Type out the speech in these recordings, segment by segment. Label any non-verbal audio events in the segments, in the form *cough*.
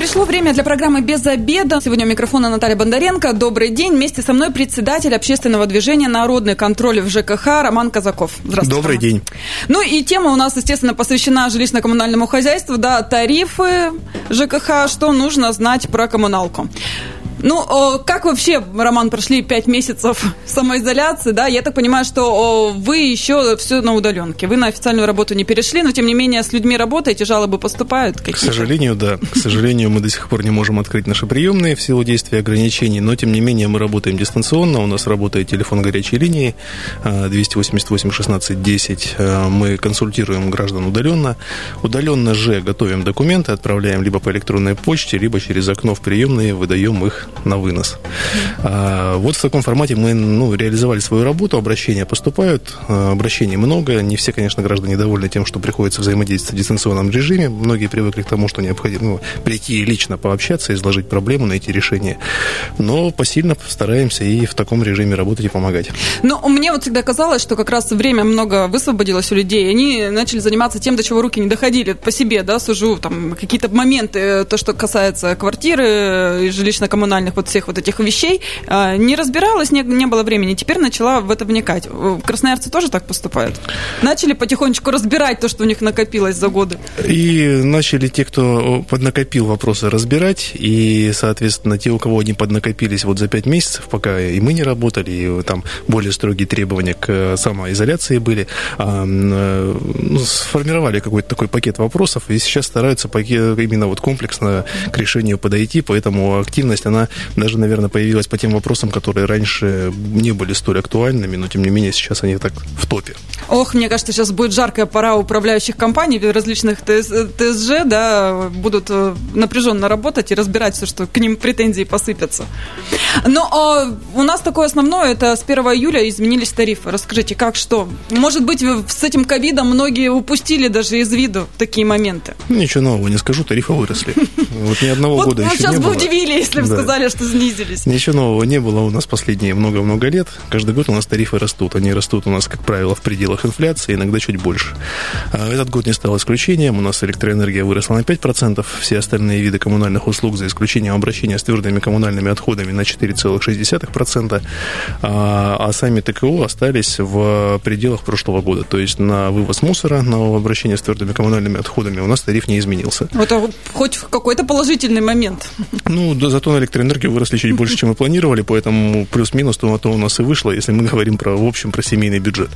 Пришло время для программы «Без обеда». Сегодня у микрофона Наталья Бондаренко. Добрый день. Вместе со мной председатель общественного движения «Народный контроль» в ЖКХ Роман Казаков. Здравствуйте. Добрый Роман. день. Ну и тема у нас, естественно, посвящена жилищно-коммунальному хозяйству. Да, тарифы ЖКХ, что нужно знать про коммуналку. Ну, как вообще, Роман, прошли пять месяцев *laughs* самоизоляции, да? Я так понимаю, что вы еще все на удаленке. Вы на официальную работу не перешли, но, тем не менее, с людьми работаете, жалобы поступают? К сожалению, да. К сожалению, мы до сих пор не можем открыть наши приемные в силу действия ограничений, но, тем не менее, мы работаем дистанционно. У нас работает телефон горячей линии 288 16 10. Мы консультируем граждан удаленно. Удаленно же готовим документы, отправляем либо по электронной почте, либо через окно в приемные выдаем их на вынос. А, вот в таком формате мы ну, реализовали свою работу, обращения поступают, а, обращений много, не все, конечно, граждане довольны тем, что приходится взаимодействовать в дистанционном режиме, многие привыкли к тому, что необходимо ну, прийти лично пообщаться, изложить проблему, найти решение, но посильно стараемся и в таком режиме работать и помогать. Ну, мне вот всегда казалось, что как раз время много высвободилось у людей, они начали заниматься тем, до чего руки не доходили, по себе, да, сужу, там, какие-то моменты, то, что касается квартиры и жилищно-коммунальных коммунальных вот всех вот этих вещей, а, не разбиралась, не, не было времени. Теперь начала в это вникать. Красноярцы тоже так поступают? Начали потихонечку разбирать то, что у них накопилось за годы? И начали те, кто поднакопил вопросы, разбирать. И, соответственно, те, у кого они поднакопились вот за пять месяцев, пока и мы не работали, и там более строгие требования к самоизоляции были, а, ну, сформировали какой-то такой пакет вопросов, и сейчас стараются именно вот комплексно к решению подойти, поэтому активность, она даже, наверное, появилась по тем вопросам, которые раньше не были столь актуальными, но, тем не менее, сейчас они так в топе. Ох, мне кажется, сейчас будет жаркая пора управляющих компаний, различных ТСЖ, да, будут э, напряженно работать и разбирать все, что к ним претензии посыпятся. Но а, у нас такое основное, это с 1 июля изменились тарифы. Расскажите, как, что? Может быть, с этим ковидом многие упустили даже из виду такие моменты? Ничего нового не скажу, тарифы выросли. Вот ни одного года еще не было. сейчас бы удивили, если бы сказали, что снизились. Ничего нового не было у нас последние много-много лет. Каждый год у нас тарифы растут. Они растут у нас, как правило, в пределах инфляции, иногда чуть больше. А этот год не стал исключением. У нас электроэнергия выросла на 5%. Все остальные виды коммунальных услуг, за исключением обращения с твердыми коммунальными отходами, на 4,6%. А, а сами ТКО остались в пределах прошлого года. То есть на вывоз мусора, на обращение с твердыми коммунальными отходами у нас тариф не изменился. Это хоть какой-то положительный момент. Ну, да, зато на электроэнергию выросли чуть больше, чем мы планировали, поэтому плюс-минус то, то у нас и вышло, если мы говорим про, в общем, про семейный бюджет.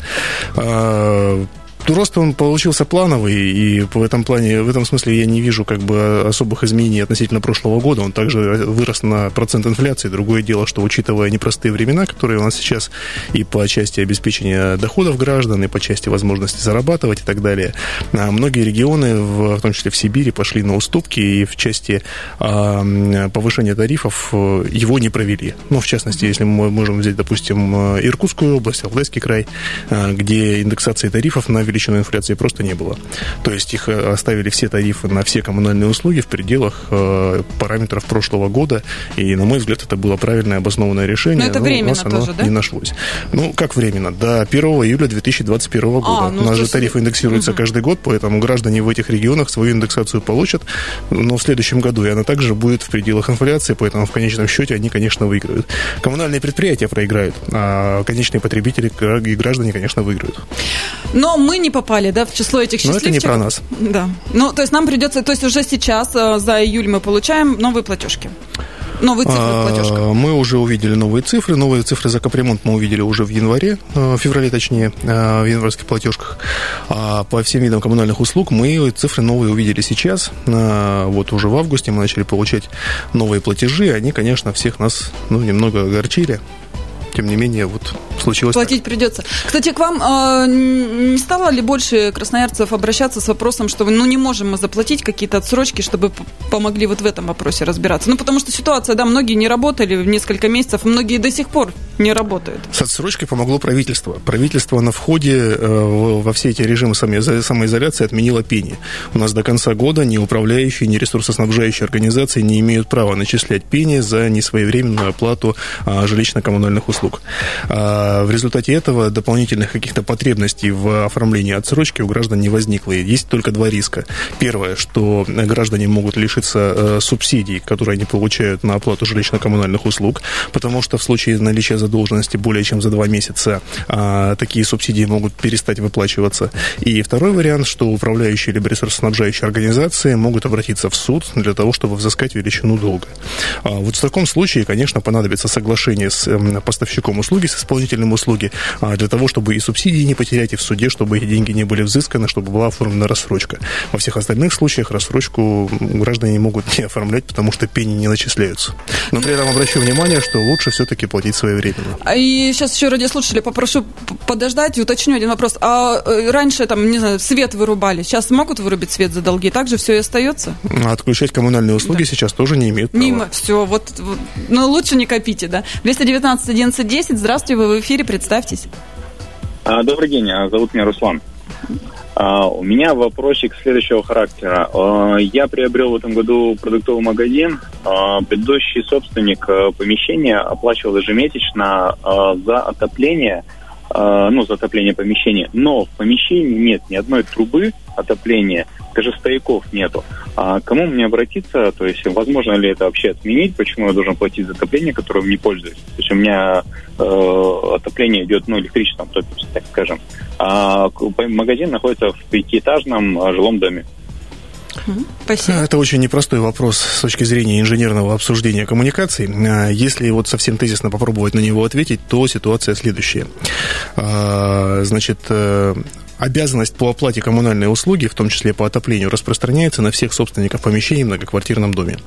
Рост он получился плановый, и в этом плане, в этом смысле я не вижу как бы особых изменений относительно прошлого года. Он также вырос на процент инфляции. Другое дело, что учитывая непростые времена, которые у нас сейчас и по части обеспечения доходов граждан, и по части возможности зарабатывать и так далее, а многие регионы, в, том числе в Сибири, пошли на уступки и в части а, повышения тарифов э, его не провели. Ну, в частности, если мы можем взять, допустим, Иркутскую область, Алтайский край, а, где индексации тарифов на величину инфляции просто не было. То есть их э, оставили все тарифы на все коммунальные услуги в пределах э, параметров прошлого года, и, на мой взгляд, это было правильное обоснованное решение. Но это но временно у нас тоже, оно да? не нашлось. Ну, как временно? До 1 июля 2021 года. А, ну, у нас же тарифы индексируются угу. каждый год, поэтому граждане в этих регионах свою индексацию получат, но в следующем году и она также будет в пределах инфляции, поэтому в конечном счете они, конечно, выиграют. Коммунальные предприятия проиграют, а конечные потребители и граждане, конечно, выиграют. Но мы не попали, да, в число этих счастливчиков. Но это не про нас. Да. Ну, то есть нам придется, то есть уже сейчас э, за июль мы получаем новые платежки. Новые цифры в платежках? Мы уже увидели новые цифры. Новые цифры за капремонт мы увидели уже в январе, э, в феврале точнее, э, в январских платежках. А по всем видам коммунальных услуг мы цифры новые увидели сейчас. Вот уже в августе мы начали получать новые платежи. Они, конечно, всех нас ну, немного огорчили тем не менее, вот случилось Платить так. придется. Кстати, к вам э, не стало ли больше красноярцев обращаться с вопросом, что ну не можем мы заплатить какие-то отсрочки, чтобы помогли вот в этом вопросе разбираться? Ну, потому что ситуация, да, многие не работали несколько месяцев, многие до сих пор не работают. С отсрочкой помогло правительство. Правительство на входе э, во все эти режимы самоизоляции отменило пение. У нас до конца года ни управляющие, ни ресурсоснабжающие организации не имеют права начислять пение за несвоевременную оплату а, жилищно-коммунальных услуг. А, в результате этого дополнительных каких-то потребностей в оформлении отсрочки у граждан не возникло. Есть только два риска. Первое, что граждане могут лишиться э, субсидий, которые они получают на оплату жилищно-коммунальных услуг, потому что в случае наличия задолженности более чем за два месяца а, такие субсидии могут перестать выплачиваться. И второй вариант, что управляющие либо ресурсоснабжающие организации могут обратиться в суд для того, чтобы взыскать величину долга. Вот в таком случае, конечно, понадобится соглашение с эм, поставщиком услуги, с исполнителем услуги, а, для того, чтобы и субсидии не потерять, и в суде, чтобы эти деньги не были взысканы, чтобы была оформлена рассрочка. Во всех остальных случаях рассрочку граждане могут не оформлять, потому что пени не начисляются. Но при этом обращу внимание, что лучше все-таки платить своевременно. А и сейчас еще радиослушатели попрошу подождать и уточню один вопрос. А э, раньше, там, не знаю, свет вырубали, сейчас могут вырубить свет за долги? Так же все и остается? Отключать коммунальные услуги да. сейчас тоже не имеют права. Не, все, вот, вот, ну лучше не копите, да. 219 11 10, здравствуйте, вы в эфире, представьтесь. А, добрый день, а, зовут меня Руслан. А, у меня вопросик следующего характера. Я приобрел в этом году продуктовый магазин. Предыдущий собственник помещения оплачивал ежемесячно за отопление, ну, за отопление помещения. Но в помещении нет ни одной трубы отопления, даже стояков нету. А кому мне обратиться? То есть, возможно ли это вообще отменить? Почему я должен платить за отопление, которым не пользуюсь? То есть, у меня э, отопление идет, ну, электричеством, так скажем. А магазин находится в пятиэтажном э, жилом доме. Спасибо. Это очень непростой вопрос с точки зрения инженерного обсуждения коммуникаций. А, если вот совсем тезисно попробовать на него ответить, то ситуация следующая. А, значит, э, обязанность по оплате коммунальной услуги, в том числе по отоплению, распространяется на всех собственников помещений в многоквартирном доме.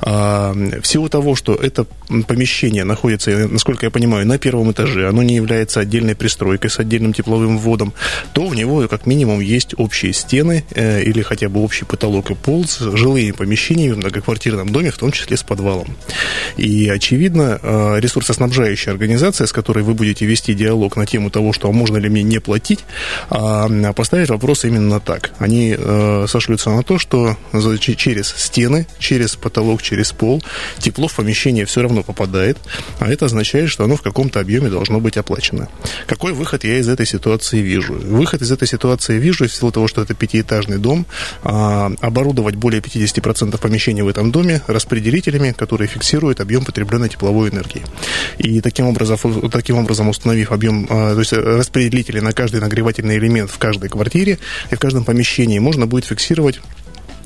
А, в силу того, что это помещение находится, насколько я понимаю, на первом этаже, оно не является отдельной пристройкой с отдельным тепловым вводом, то у него как минимум есть общие стены э, или хотя бы общий потолок и пол с жилыми помещениями в многоквартирном доме, в том числе с подвалом. И, очевидно, э, ресурсоснабжающая организация, с которой вы будете вести диалог на тему того, что а можно ли мне не платить, а поставить вопрос именно так. Они э, сошлются на то, что через стены, через потолок, через пол тепло в помещение все равно попадает, а это означает, что оно в каком-то объеме должно быть оплачено. Какой выход я из этой ситуации вижу? Выход из этой ситуации вижу в силу того, что это пятиэтажный дом, а, оборудовать более 50% помещений в этом доме распределителями, которые фиксируют объем потребленной тепловой энергии. И таким образом, таким образом установив объем, а, то есть распределители на каждый нагревательный элемент в каждой квартире и в каждом помещении можно будет фиксировать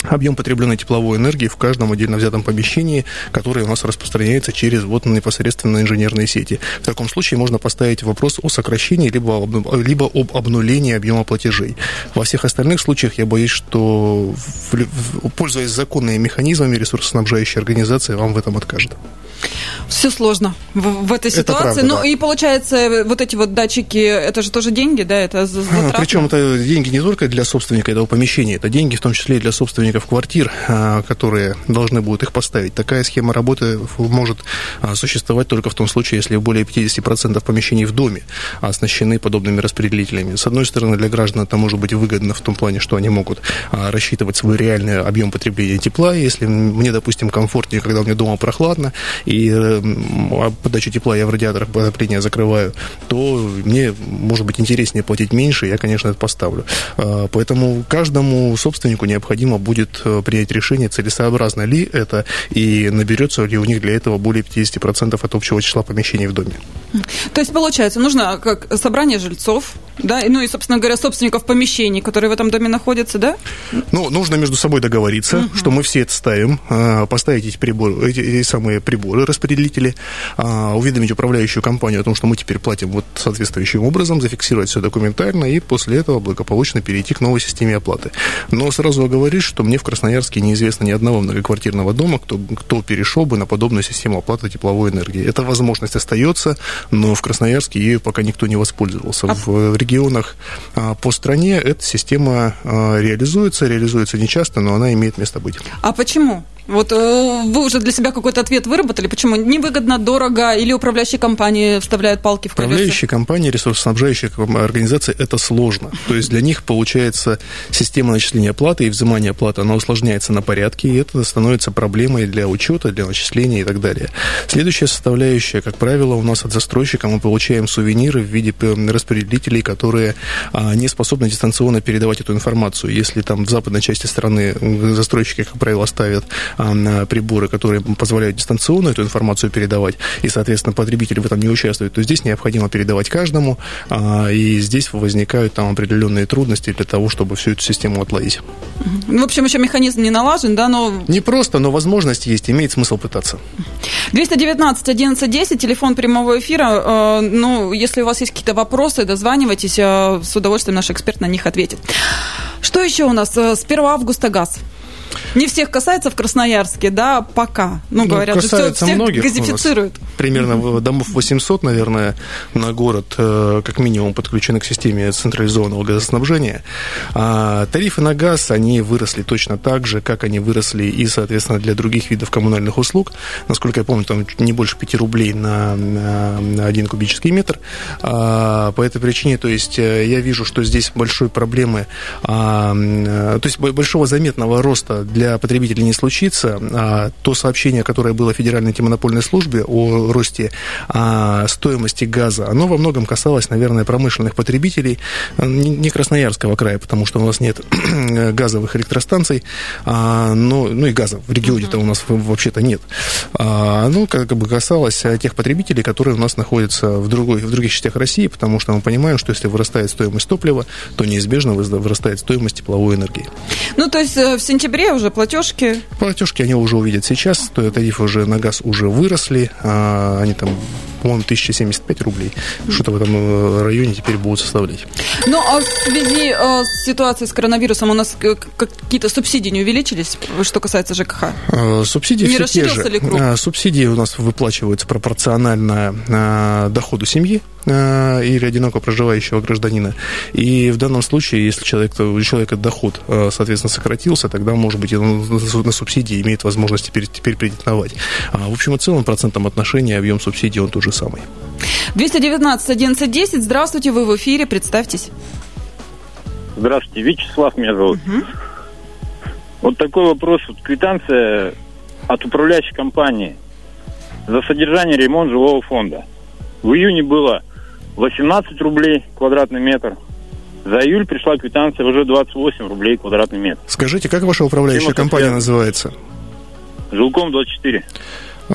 объем потребленной тепловой энергии в каждом отдельно взятом помещении, которое у нас распространяется через вот непосредственно инженерные сети. В таком случае можно поставить вопрос о сокращении либо, либо об обнулении объема платежей. Во всех остальных случаях я боюсь, что, пользуясь законными механизмами, ресурсоснабжающая организация вам в этом откажет. Все сложно в, в этой ситуации. Правда, ну да. и получается, вот эти вот датчики, это же тоже деньги, да? Это а, Причем это деньги не только для собственника этого помещения, это деньги в том числе и для собственников квартир, а, которые должны будут их поставить. Такая схема работы может а, существовать только в том случае, если более 50% помещений в доме оснащены подобными распределителями. С одной стороны, для граждан это может быть выгодно в том плане, что они могут рассчитывать свой реальный объем потребления тепла. Если мне, допустим, комфортнее, когда у меня дома прохладно, и подачу тепла я в радиаторах отопления закрываю, то мне, может быть, интереснее платить меньше, я, конечно, это поставлю. А, поэтому каждому собственнику необходимо будет э, принять решение, целесообразно ли это, и наберется ли у них для этого более 50% от общего числа помещений в доме. То есть, получается, нужно как собрание жильцов, да, ну и, собственно говоря, собственников помещений, которые в этом доме находятся, да? Ну, нужно между собой договориться, угу. что мы все это ставим, а, поставить эти приборы, эти, эти самые приборы, распределители, а, уведомить управляющую компанию о том, что мы теперь платим вот соответствующим образом, зафиксировать все документально и после этого благополучно перейти к новой системе оплаты. Но сразу оговорюсь, что мне в Красноярске неизвестно ни одного многоквартирного дома, кто, кто перешел бы на подобную систему оплаты тепловой энергии. Эта возможность остается, но в Красноярске ею пока никто не воспользовался. А... В регионах по стране эта система реализуется, реализуется нечасто, но она имеет место быть. А почему? Вот э, вы уже для себя какой-то ответ выработали, почему невыгодно, дорого, или управляющие компании вставляют палки в колеса? Управляющие компании, ресурсоснабжающие организации – это сложно. То есть для них, получается, система начисления платы и взимания платы, она усложняется на порядке, и это становится проблемой для учета, для начисления и так далее. Следующая составляющая, как правило, у нас от застройщика мы получаем сувениры в виде распределителей, которые а, не способны дистанционно передавать эту информацию. Если там в западной части страны застройщики, как правило, ставят приборы, которые позволяют дистанционно эту информацию передавать, и, соответственно, потребители в этом не участвуют, то здесь необходимо передавать каждому, а, и здесь возникают там определенные трудности для того, чтобы всю эту систему отладить. Ну, в общем, еще механизм не налажен, да, но... Не просто, но возможность есть, имеет смысл пытаться. 219 11 10, телефон прямого эфира. Э, ну, если у вас есть какие-то вопросы, дозванивайтесь, э, с удовольствием наш эксперт на них ответит. Что еще у нас? Э, с 1 августа газ. Не всех касается в Красноярске, да, пока. Ну, ну говорят, касается все, многих газифицируют. Примерно домов 800, наверное, на город, э, как минимум, подключены к системе централизованного газоснабжения. А тарифы на газ, они выросли точно так же, как они выросли и, соответственно, для других видов коммунальных услуг. Насколько я помню, там не больше 5 рублей на, на 1 кубический метр. А, по этой причине, то есть, э, я вижу, что здесь большой проблемы, а, э, то есть, большого заметного роста для потребителей не случится. А то сообщение, которое было Федеральной антимонопольной службе о росте а, стоимости газа, оно во многом касалось, наверное, промышленных потребителей не Красноярского края, потому что у нас нет *clears throat* газовых электростанций, а, но, ну и газа в регионе-то у нас вообще-то нет. Оно как бы касалось тех потребителей, которые у нас находятся в, другой, в других частях России, потому что мы понимаем, что если вырастает стоимость топлива, то неизбежно вырастает стоимость тепловой энергии. Ну, то есть э, в сентябре уже платежки? Платежки они уже увидят сейчас, то тарифы уже на газ уже выросли, а они там, по-моему, 1075 рублей, что-то в этом э, районе теперь будут составлять. Ну, а в связи э, с ситуацией с коронавирусом у нас какие-то субсидии не увеличились, что касается ЖКХ? Э, субсидии не все те же. Ли круг? Субсидии у нас выплачиваются пропорционально доходу семьи, Э, или одиноко проживающего гражданина. И в данном случае, если человек, у человека доход, э, соответственно, сократился, тогда, может быть, он на субсидии имеет возможность теперь, теперь претендовать. А в общем и целом, процентом отношения объем субсидий он тот же самый. 219 11 Здравствуйте, вы в эфире, представьтесь. Здравствуйте, Вячеслав меня зовут. Угу. Вот такой вопрос. Вот квитанция от управляющей компании за содержание ремонт жилого фонда. В июне было 18 рублей квадратный метр. За июль пришла квитанция уже 28 рублей квадратный метр. Скажите, как ваша управляющая компания называется? Жилком 24.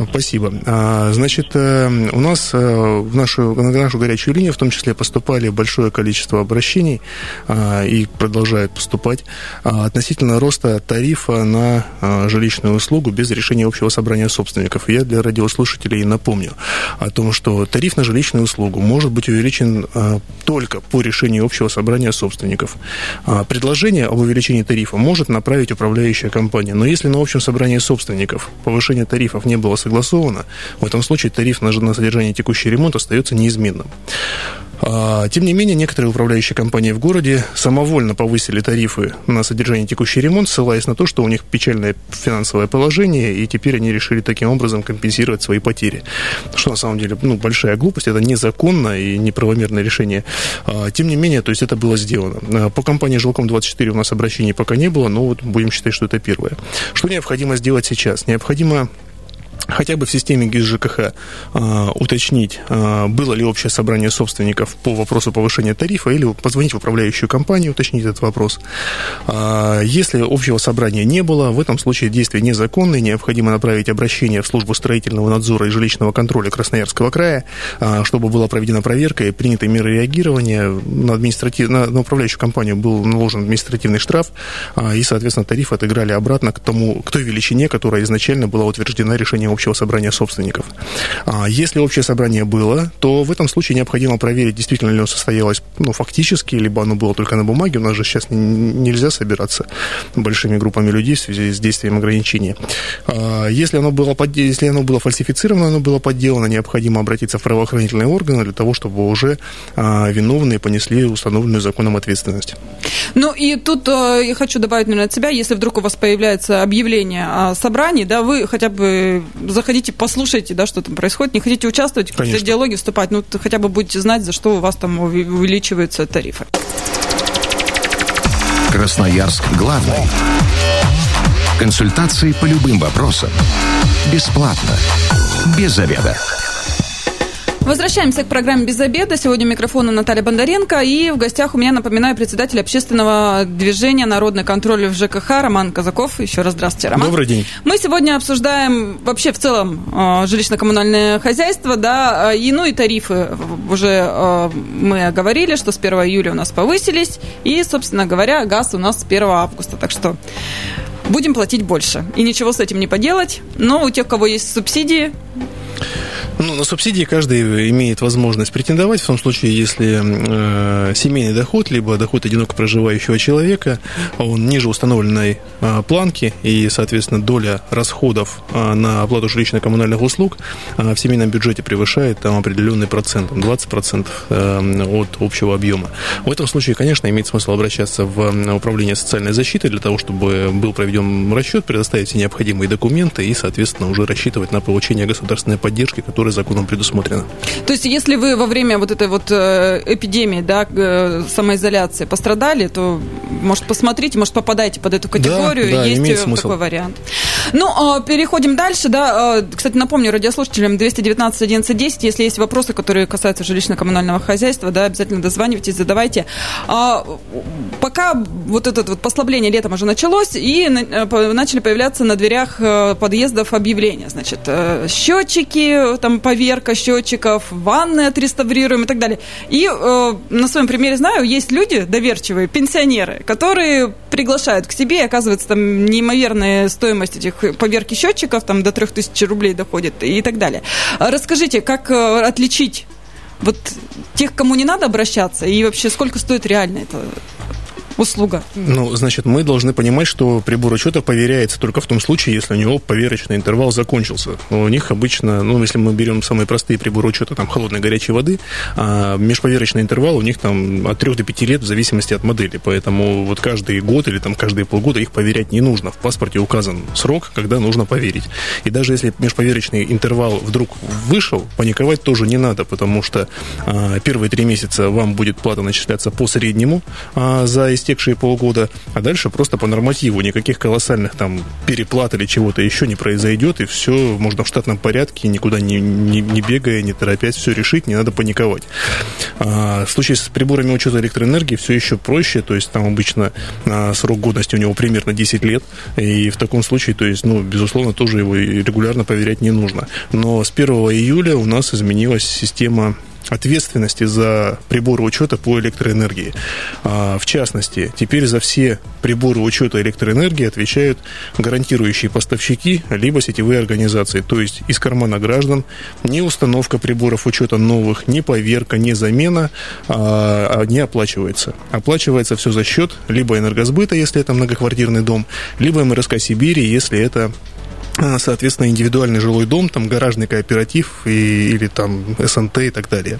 Спасибо. А, значит, э, у нас э, в нашу, на нашу горячую линию в том числе поступали большое количество обращений а, и продолжают поступать а, относительно роста тарифа на жилищную услугу без решения общего собрания собственников. Я для радиослушателей напомню о том, что тариф на жилищную услугу может быть увеличен только по решению общего собрания собственников. Предложение об увеличении тарифа может направить управляющая компания, но если на общем собрании собственников повышение тарифов не было согласовано, в этом случае тариф на, на содержание текущий ремонт остается неизменным. А, тем не менее, некоторые управляющие компании в городе самовольно повысили тарифы на содержание текущий ремонт, ссылаясь на то, что у них печальное финансовое положение, и теперь они решили таким образом компенсировать свои потери. Что на самом деле ну, большая глупость, это незаконно и неправомерное решение. А, тем не менее, то есть это было сделано. А, по компании «Жилком-24» у нас обращений пока не было, но вот будем считать, что это первое. Что необходимо сделать сейчас? Необходимо хотя бы в системе ГИС ЖКХ э, уточнить, э, было ли общее собрание собственников по вопросу повышения тарифа, или позвонить в управляющую компанию, уточнить этот вопрос. Э, если общего собрания не было, в этом случае действия незаконные, необходимо направить обращение в службу строительного надзора и жилищного контроля Красноярского края, э, чтобы была проведена проверка и приняты меры реагирования. На, административ... на, на управляющую компанию был наложен административный штраф, э, и, соответственно, тариф отыграли обратно к, тому, к той величине, которая изначально была утверждена решением общего собрания собственников. А если общее собрание было, то в этом случае необходимо проверить, действительно ли оно состоялось ну, фактически, либо оно было только на бумаге. У нас же сейчас нельзя собираться большими группами людей в связи с действием ограничений. А если оно было, под... если оно было фальсифицировано, оно было подделано, необходимо обратиться в правоохранительные органы для того, чтобы уже а, виновные понесли установленную законом ответственность. Ну и тут э, я хочу добавить, наверное, от себя, если вдруг у вас появляется объявление о собрании, да, вы хотя бы заходите, послушайте, да, что там происходит, не хотите участвовать, в диалоге вступать, ну хотя бы будете знать, за что у вас там увеличиваются тарифы. Красноярск главный. Консультации по любым вопросам. Бесплатно. Без заведа. Возвращаемся к программе «Без обеда». Сегодня микрофон Наталья Бондаренко. И в гостях у меня, напоминаю, председатель общественного движения «Народный контроль» в ЖКХ Роман Казаков. Еще раз здравствуйте, Роман. Добрый день. Мы сегодня обсуждаем вообще в целом э, жилищно-коммунальное хозяйство, да, и, ну и тарифы. Уже э, мы говорили, что с 1 июля у нас повысились, и, собственно говоря, газ у нас с 1 августа. Так что будем платить больше. И ничего с этим не поделать. Но у тех, у кого есть субсидии, ну, на субсидии каждый имеет возможность претендовать в том случае, если э, семейный доход, либо доход одиноко проживающего человека, он ниже установленной э, планки, и, соответственно, доля расходов э, на оплату жилищно-коммунальных услуг э, в семейном бюджете превышает там определенный процент, 20% э, от общего объема. В этом случае, конечно, имеет смысл обращаться в управление социальной защиты для того, чтобы был проведен расчет, предоставить все необходимые документы и, соответственно, уже рассчитывать на получение государственной поддержки, которая которое законом предусмотрено. То есть, если вы во время вот этой вот э, эпидемии, да, самоизоляции пострадали, то, может, посмотрите, может, попадаете под эту категорию, да, да, есть имеет смысл. такой вариант. Ну, а, переходим дальше, да, а, кстати, напомню радиослушателям 219 11 10, если есть вопросы, которые касаются жилищно-коммунального хозяйства, да, обязательно дозванивайтесь, задавайте. А, пока вот это вот послабление летом уже началось, и э, начали появляться на дверях подъездов объявления, значит, счетчики, там поверка счетчиков, ванны отреставрируем и так далее. И э, на своем примере знаю, есть люди доверчивые, пенсионеры, которые приглашают к себе, и оказывается, там неимоверная стоимость этих поверки счетчиков, там до 3000 рублей доходит и так далее. Расскажите, как э, отличить вот тех, кому не надо обращаться, и вообще сколько стоит реально это услуга? Ну, значит, мы должны понимать, что прибор учета проверяется только в том случае, если у него поверочный интервал закончился. У них обычно, ну, если мы берем самые простые приборы учета, там, холодной горячей воды, а межповерочный интервал у них там от 3 до 5 лет в зависимости от модели. Поэтому вот каждый год или там каждые полгода их поверять не нужно. В паспорте указан срок, когда нужно поверить. И даже если межповерочный интервал вдруг вышел, паниковать тоже не надо, потому что а, первые три месяца вам будет плата начисляться по среднему а, за истекшие полгода, а дальше просто по нормативу. Никаких колоссальных там переплат или чего-то еще не произойдет, и все можно в штатном порядке, никуда не, не, не бегая, не торопясь, все решить, не надо паниковать. А, в случае с приборами учета электроэнергии все еще проще, то есть там обычно а, срок годности у него примерно 10 лет, и в таком случае, то есть, ну, безусловно, тоже его регулярно проверять не нужно. Но с 1 июля у нас изменилась система ответственности за приборы учета по электроэнергии. А, в частности, теперь за все приборы учета электроэнергии отвечают гарантирующие поставщики либо сетевые организации. То есть из кармана граждан ни установка приборов учета новых, ни поверка, ни замена а, а, не оплачивается. Оплачивается все за счет либо энергосбыта, если это многоквартирный дом, либо МРСК Сибири, если это соответственно, индивидуальный жилой дом, там гаражный кооператив и, или там СНТ и так далее.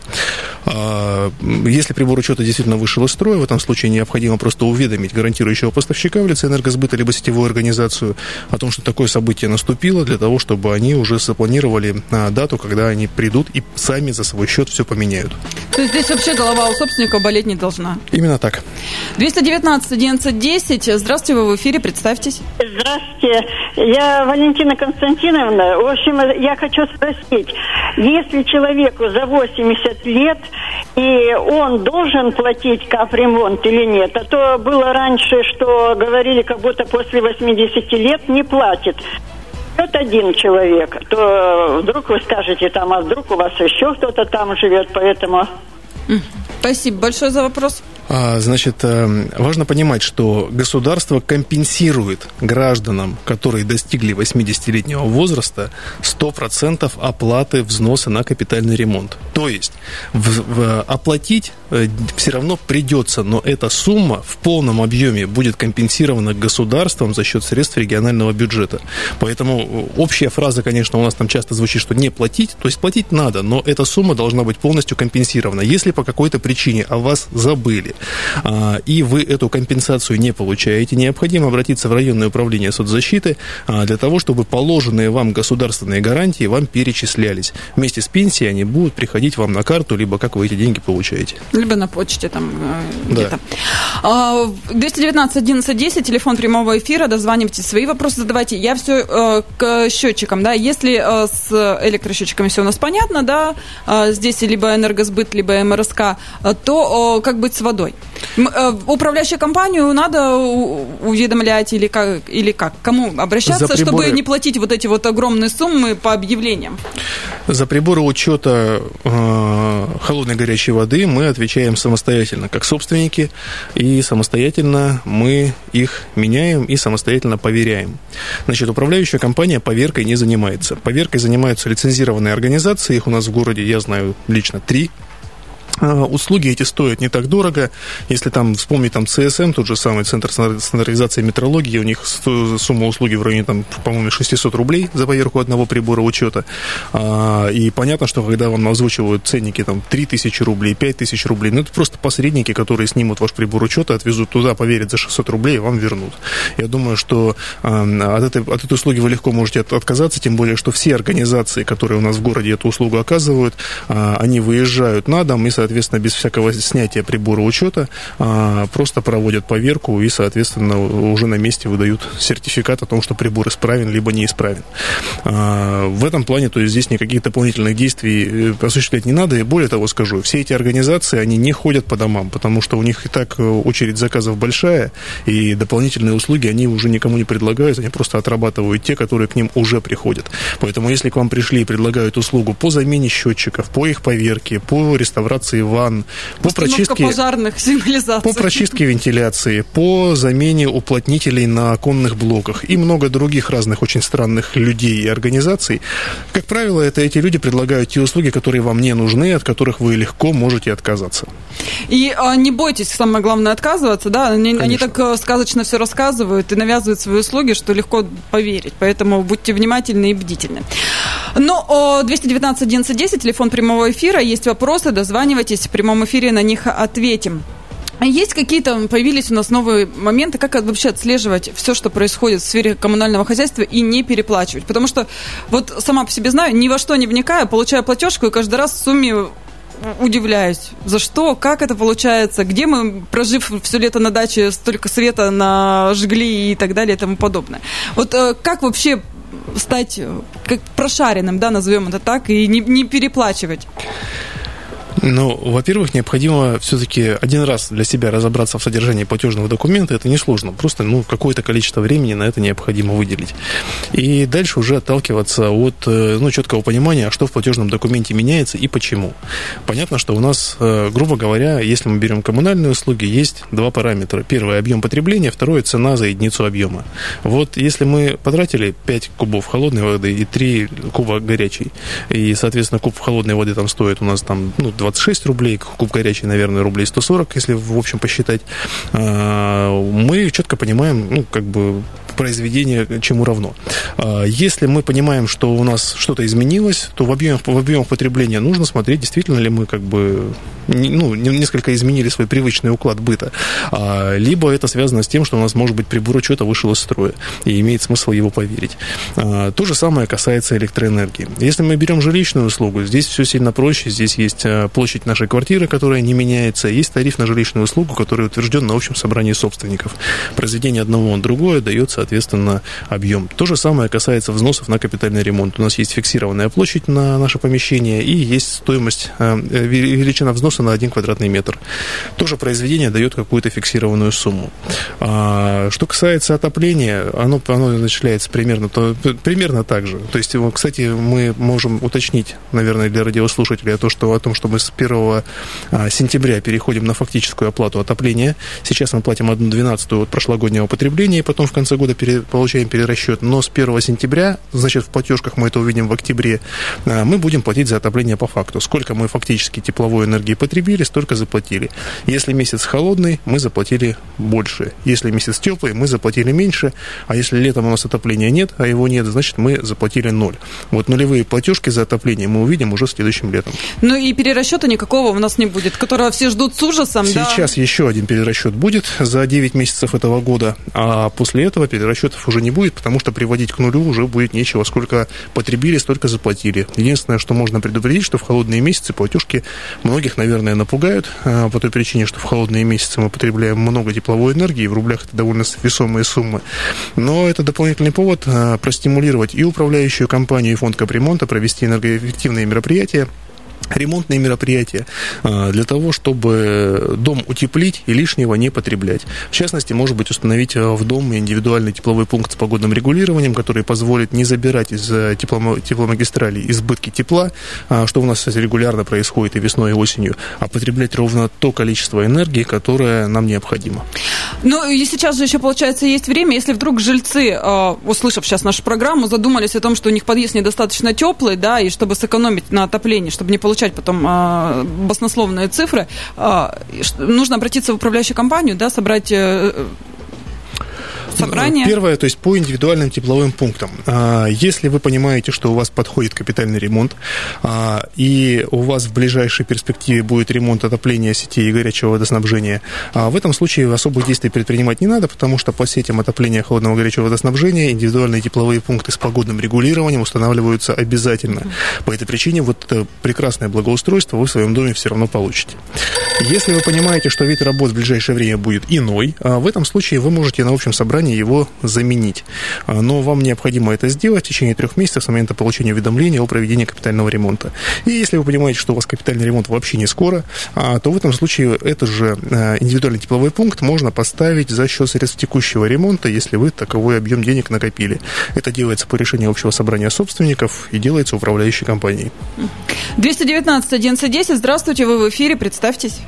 А, если прибор учета действительно вышел из строя, в этом случае необходимо просто уведомить гарантирующего поставщика в лице энергосбыта либо сетевую организацию о том, что такое событие наступило, для того, чтобы они уже запланировали дату, когда они придут и сами за свой счет все поменяют. То есть здесь вообще голова у собственника болеть не должна? Именно так. 219 11 10. Здравствуйте, вы в эфире, представьтесь. Здравствуйте, я Валентина Константиновна. В общем, я хочу спросить, если человеку за 80 лет и он должен платить капремонт или нет? А то было раньше, что говорили, как будто после 80 лет не платит. Вот один человек, то вдруг вы скажете там, а вдруг у вас еще кто-то там живет, поэтому... Спасибо большое за вопрос. А, значит, э, важно понимать, что государство компенсирует гражданам, которые достигли 80-летнего возраста, 100% оплаты взноса на капитальный ремонт. То есть в, в, оплатить э, все равно придется, но эта сумма в полном объеме будет компенсирована государством за счет средств регионального бюджета. Поэтому э, общая фраза, конечно, у нас там часто звучит, что не платить, то есть платить надо, но эта сумма должна быть полностью компенсирована. Если по какой-то причине о вас забыли, а, и вы эту компенсацию не получаете, необходимо обратиться в районное управление соцзащиты а, для того, чтобы положенные вам государственные гарантии вам перечислялись. Вместе с пенсией они будут приходить вам на карту, либо как вы эти деньги получаете. Либо на почте там э, где-то. Да. 219 11 10, телефон прямого эфира, дозванивайте свои вопросы, задавайте. Я все э, к счетчикам, да, если э, с электросчетчиками все у нас понятно, да, здесь либо энергосбыт, либо МРСК, то как быть с водой? Э, управляющую компанию надо уведомлять или как? Или как? Кому обращаться, приборы... чтобы не платить вот эти вот огромные суммы по объявлениям? За приборы учета э, холодной горячей воды мы отвечаем самостоятельно, как собственники, и самостоятельно мы их меняем и самостоятельно поверяем. Значит, управляющая компания поверкой не занимается. Поверкой занимаются лицензированные организации, их у нас в городе, я знаю лично, три услуги эти стоят не так дорого. Если там вспомнить там CSM, тот же самый Центр стандартизации метрологии, у них сумма услуги в районе, там, по-моему, 600 рублей за поверку одного прибора учета. А, и понятно, что когда вам озвучивают ценники там 3000 рублей, 5000 рублей, ну это просто посредники, которые снимут ваш прибор учета, отвезут туда, поверят за 600 рублей и вам вернут. Я думаю, что а, от этой, от этой услуги вы легко можете отказаться, тем более, что все организации, которые у нас в городе эту услугу оказывают, они выезжают на дом и, соответственно, соответственно, без всякого снятия прибора учета, а, просто проводят поверку и, соответственно, уже на месте выдают сертификат о том, что прибор исправен, либо неисправен. А, в этом плане, то есть здесь никаких дополнительных действий э, осуществлять не надо, и более того скажу, все эти организации, они не ходят по домам, потому что у них и так э, очередь заказов большая, и дополнительные услуги они уже никому не предлагают, они просто отрабатывают те, которые к ним уже приходят. Поэтому, если к вам пришли и предлагают услугу по замене счетчиков, по их поверке, по реставрации вентиляции ванн, по прочистке, пожарных сигнализаций. по прочистке вентиляции, по замене уплотнителей на оконных блоках и много других разных очень странных людей и организаций. Как правило, это эти люди предлагают те услуги, которые вам не нужны, от которых вы легко можете отказаться. И а, не бойтесь, самое главное, отказываться, да, они, они так а, сказочно все рассказывают и навязывают свои услуги, что легко поверить, поэтому будьте внимательны и бдительны. Но 219 11 10, телефон прямого эфира, есть вопросы, дозванивайтесь, в прямом эфире на них ответим. Есть какие-то, появились у нас новые моменты, как вообще отслеживать все, что происходит в сфере коммунального хозяйства и не переплачивать? Потому что вот сама по себе знаю, ни во что не вникаю, получаю платежку и каждый раз в сумме удивляюсь, за что, как это получается, где мы, прожив все лето на даче, столько света нажгли и так далее и тому подобное. Вот э, как вообще стать э, как прошаренным, да, назовем это так, и не, не переплачивать? Ну, во-первых, необходимо все-таки один раз для себя разобраться в содержании платежного документа. Это несложно. Просто ну, какое-то количество времени на это необходимо выделить. И дальше уже отталкиваться от э, ну, четкого понимания, что в платежном документе меняется и почему. Понятно, что у нас, э, грубо говоря, если мы берем коммунальные услуги, есть два параметра. Первый – объем потребления, второй – цена за единицу объема. Вот если мы потратили 5 кубов холодной воды и 3 куба горячей, и, соответственно, куб холодной воды там стоит у нас там, ну, 26 рублей, куб горячий, наверное, рублей 140, если в общем посчитать, а, мы четко понимаем, ну, как бы произведение чему равно. А, если мы понимаем, что у нас что-то изменилось, то в объемах, в объемах потребления нужно смотреть, действительно ли мы как бы ну, несколько изменили свой привычный уклад быта. А, либо это связано с тем, что у нас, может быть, прибор учета вышел из строя, и имеет смысл его поверить. А, то же самое касается электроэнергии. Если мы берем жилищную услугу, здесь все сильно проще. Здесь есть площадь нашей квартиры, которая не меняется, есть тариф на жилищную услугу, который утвержден на общем собрании собственников. Произведение одного на другое дается соответственно, объем. То же самое касается взносов на капитальный ремонт. У нас есть фиксированная площадь на наше помещение и есть стоимость, величина взноса умножается на 1 квадратный метр. Тоже произведение дает какую-то фиксированную сумму. А, что касается отопления, оно, оно начисляется примерно, то, примерно так же. То есть, кстати, мы можем уточнить, наверное, для радиослушателей то, что, о том, что мы с 1 а, сентября переходим на фактическую оплату отопления. Сейчас мы платим 1,12 от прошлогоднего потребления, и потом в конце года пере, получаем перерасчет. Но с 1 сентября, значит, в платежках мы это увидим в октябре, а, мы будем платить за отопление по факту. Сколько мы фактически тепловой энергии потребили, столько заплатили. Если месяц холодный, мы заплатили больше. Если месяц теплый, мы заплатили меньше. А если летом у нас отопления нет, а его нет, значит, мы заплатили ноль. Вот нулевые платежки за отопление мы увидим уже следующим летом. Ну и перерасчета никакого у нас не будет, которого все ждут с ужасом. Сейчас да? еще один перерасчет будет за 9 месяцев этого года, а после этого перерасчетов уже не будет, потому что приводить к нулю уже будет нечего. Сколько потребили, столько заплатили. Единственное, что можно предупредить, что в холодные месяцы платежки многих, наверное, напугают а, по той причине, что в холодные месяцы мы потребляем много тепловой энергии, в рублях это довольно весомые суммы. Но это дополнительный повод а, простимулировать и управляющую компанию, и фонд капремонта провести энергоэффективные мероприятия, ремонтные мероприятия а, для того, чтобы дом утеплить и лишнего не потреблять. В частности, может быть, установить а, в дом индивидуальный тепловой пункт с погодным регулированием, который позволит не забирать из а, тепломагистралей избытки тепла, что у нас, кстати, регулярно происходит и весной, и осенью, а потреблять ровно то количество энергии, которое нам необходимо. Ну, и сейчас же еще, получается, есть время, если вдруг жильцы, услышав сейчас нашу программу, задумались о том, что у них подъезд недостаточно теплый, да, и чтобы сэкономить на отоплении, чтобы не получать получать потом а, баснословные цифры, а, нужно обратиться в управляющую компанию, да, собрать э, собрание? Первое, то есть по индивидуальным тепловым пунктам. А, если вы понимаете, что у вас подходит капитальный ремонт, а, и у вас в ближайшей перспективе будет ремонт отопления сетей и горячего водоснабжения, а, в этом случае особых действий предпринимать не надо, потому что по сетям отопления холодного горячего водоснабжения индивидуальные тепловые пункты с погодным регулированием устанавливаются обязательно. По этой причине вот это прекрасное благоустройство вы в своем доме все равно получите. Если вы понимаете, что вид работ в ближайшее время будет иной, в этом случае вы можете на общем собрании желание его заменить. А, но вам необходимо это сделать в течение трех месяцев с момента получения уведомления о проведении капитального ремонта. И если вы понимаете, что у вас капитальный ремонт вообще не скоро, а, то в этом случае этот же а, индивидуальный тепловой пункт можно поставить за счет средств текущего ремонта, если вы таковой объем денег накопили. Это делается по решению общего собрания собственников и делается управляющей компанией. 219 1110. Здравствуйте, вы в эфире, представьтесь.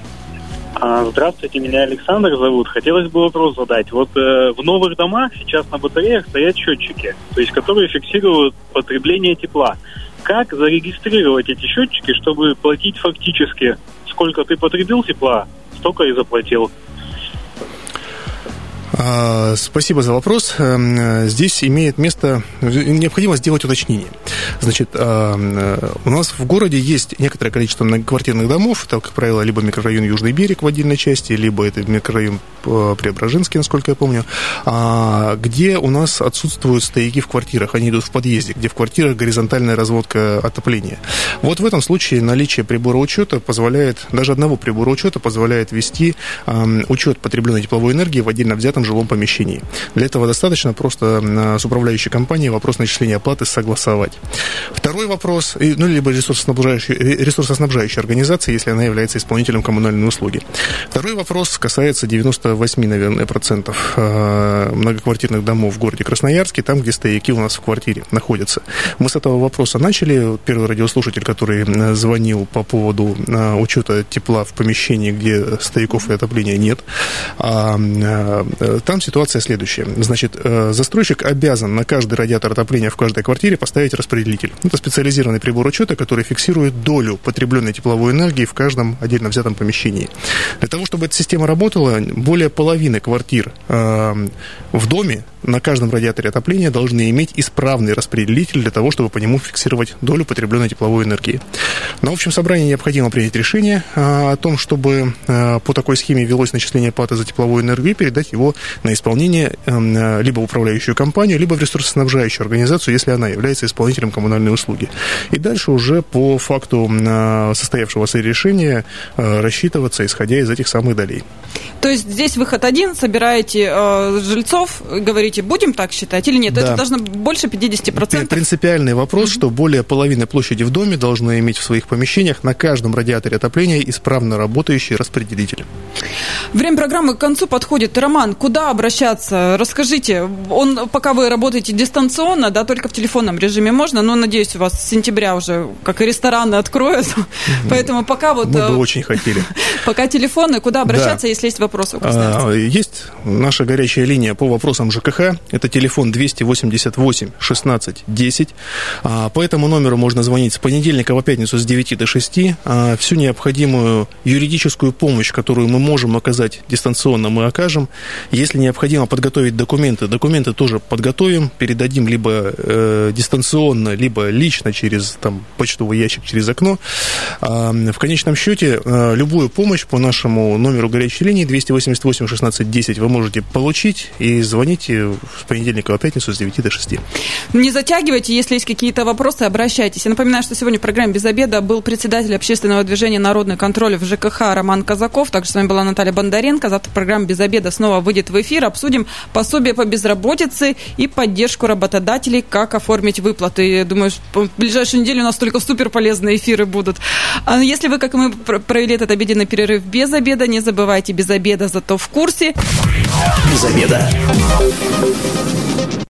А, здравствуйте, меня Александр зовут. Хотелось бы вопрос задать. Вот э, в новых домах сейчас на батареях стоят счетчики, то есть которые фиксируют потребление тепла. Как зарегистрировать эти счетчики, чтобы платить фактически, сколько ты потребил тепла, столько и заплатил? А, спасибо за вопрос. Эм, здесь имеет место, необходимо сделать уточнение. Значит, а, э, у нас в городе есть некоторое количество многоквартирных домов, это, как правило, либо микрорайон Южный берег в отдельной части, либо это микрорайон э, Преображенский, насколько я помню, а, где у нас отсутствуют стояки в квартирах, они идут в подъезде, где в квартирах горизонтальная разводка отопления. Вот в этом случае наличие прибора учета позволяет, даже одного прибора учета позволяет вести учет потребленной тепловой энергии в отдельно взятом этом жилом помещении. Для этого достаточно просто с управляющей компанией вопрос начисления оплаты согласовать. Второй вопрос, ну, либо ресурсоснабжающей, ресурсоснабжающей организации, если она является исполнителем коммунальной услуги. Второй вопрос касается 98, наверное, процентов а, многоквартирных домов в городе Красноярске, там, где стояки у нас в квартире находятся. Мы с этого вопроса начали. Первый радиослушатель, который звонил по поводу а, учета тепла в помещении, где стояков и отопления нет, а, там ситуация следующая. Значит, э, застройщик обязан на каждый радиатор отопления в каждой квартире поставить распределитель. Это специализированный прибор учета, который фиксирует долю потребленной тепловой энергии в каждом отдельно взятом помещении. Для того, чтобы эта система работала, более половины квартир э, в доме на каждом радиаторе отопления должны иметь исправный распределитель для того, чтобы по нему фиксировать долю потребленной тепловой энергии. На общем собрании необходимо принять решение э, о том, чтобы по такой схеме велось начисление платы за тепловую энергию и передать его на исполнение эм, либо в управляющую компанию, либо в ресурсоснабжающую организацию, если она является исполнителем коммунальной услуги. И дальше уже по факту состоявшегося решения рассчитываться, исходя из этих самых долей. То есть здесь выход один, собираете э, жильцов, говорите, будем так считать или нет? Да. Это должно больше 50%? Принципиальный вопрос, mm-hmm. что более половины площади в доме должны иметь в своих помещениях на каждом радиаторе отопления исправно работающий распределитель. Время программы к концу подходит. Роман, куда обращаться? Расскажите, он, пока вы работаете дистанционно, да, только в телефонном режиме можно, но, надеюсь, у вас с сентября уже, как и рестораны, откроют. Поэтому пока вот... Мы бы э, очень хотели. *laughs* Пока телефоны, куда обращаться, если есть вопросы а, Есть наша горячая линия по вопросам ЖКХ. Это телефон 288 16 10. По этому номеру можно звонить с понедельника по пятницу с 9 до 6. А, всю необходимую юридическую помощь, которую мы можем оказать дистанционно, мы окажем. Если необходимо подготовить документы, документы тоже подготовим, передадим либо э, дистанционно, либо лично через там, почтовый ящик, через окно. А, в конечном счете, э, любую помощь по нашему номеру горячей линии 288 16 10 вы можете получить и звоните с понедельника по пятницу с 9 до 6. Не затягивайте, если есть какие-то вопросы, обращайтесь. Я напоминаю, что сегодня в программе «Без обеда» был председатель общественного движения «Народный контроль» в ЖКХ Роман Казаков. Также с вами была Наталья Бондаренко. Завтра программа «Без обеда» снова выйдет в эфир. Обсудим пособие по безработице и поддержку работодателей, как оформить выплаты. Я думаю, в ближайшую неделю у нас только супер полезные эфиры будут. А если вы, как мы, провели этот обеденный перерыв без обеда, не забывайте без обеда, зато в курсе. Без обеда.